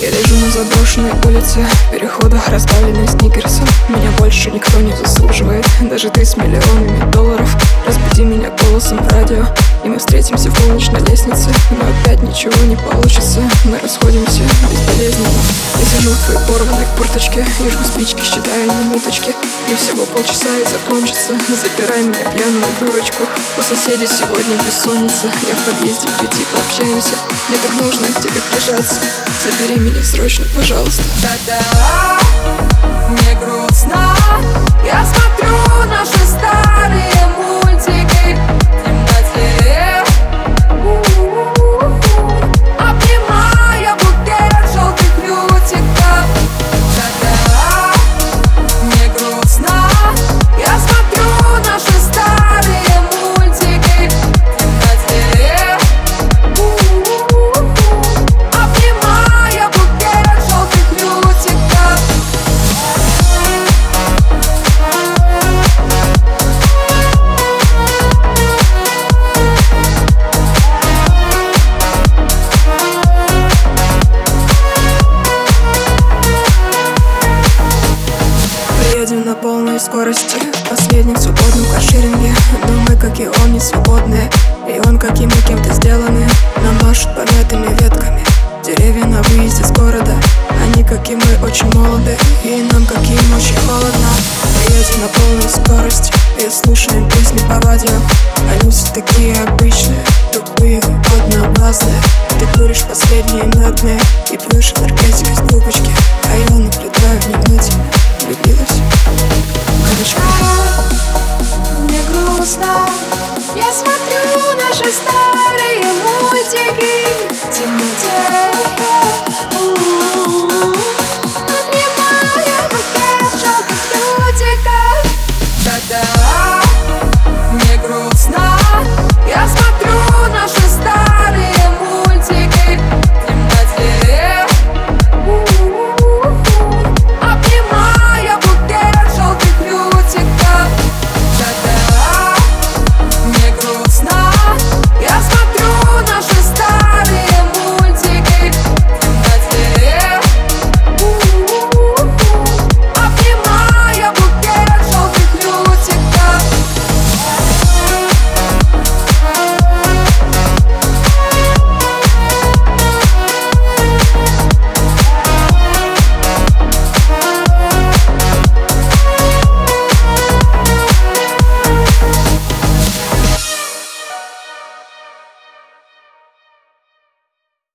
Я лежу на заброшенной улице Переходах расставленных сникерсом Меня больше никто не заслуживает Даже ты с миллионами долларов. Разбуди меня голосом в радио И мы встретимся в полночь лестнице. Но опять ничего не получится Мы расходимся твоей порванной курточке И жгу спички, считаю минуточки И всего полчаса и закончится. Запирай меня пьяную дурочку. У соседей сегодня бессонница. Я в подъезде, приди, пообщаемся. Мне так нужно к тебе прижаться. Забери меня срочно, пожалуйста. Да-да, на полной скорости В последнем свободном каршеринге. Но мы, как и он, не свободные И он, как и мы, кем-то сделаны. Нам машут помятыми ветками. Деревья на выезде с города. Они, как и мы, очень молоды. И нам, как им, очень холодно. Поедем на полной скорости И слушаем песни по радио. Они все такие обычные. Тупые, однообразные Ты куришь последние медные И пьешь грустно Я смотрю наши старые